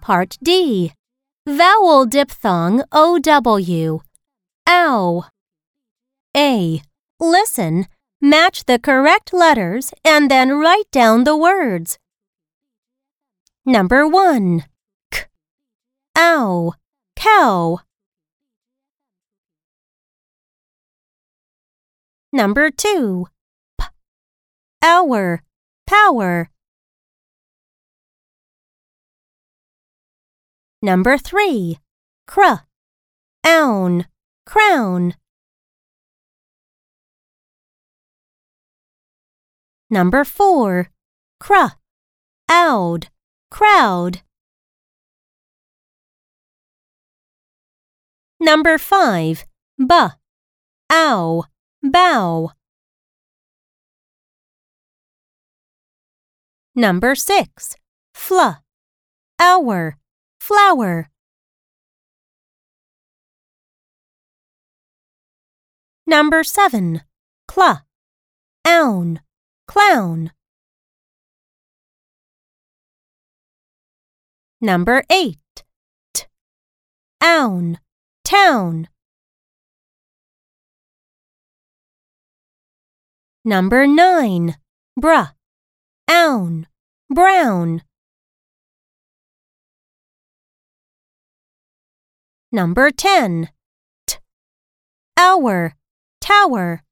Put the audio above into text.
Part D. Vowel diphthong OW. Ow. A. Listen, match the correct letters, and then write down the words. Number 1. K. Ow. Cow. Number 2. P. Hour. Power. Number 3. Cr. Own. Crown. Number 4. Cr. Owd. Crowd. Number 5. B. Ow. Bow. Number 6. Fl. Hour. Flower. Number 7. Cl. Own. Clown. Number 8. T. Own. Town. Number 9. Bruh. Own. Brown. Number 10. T. Hour. Tower.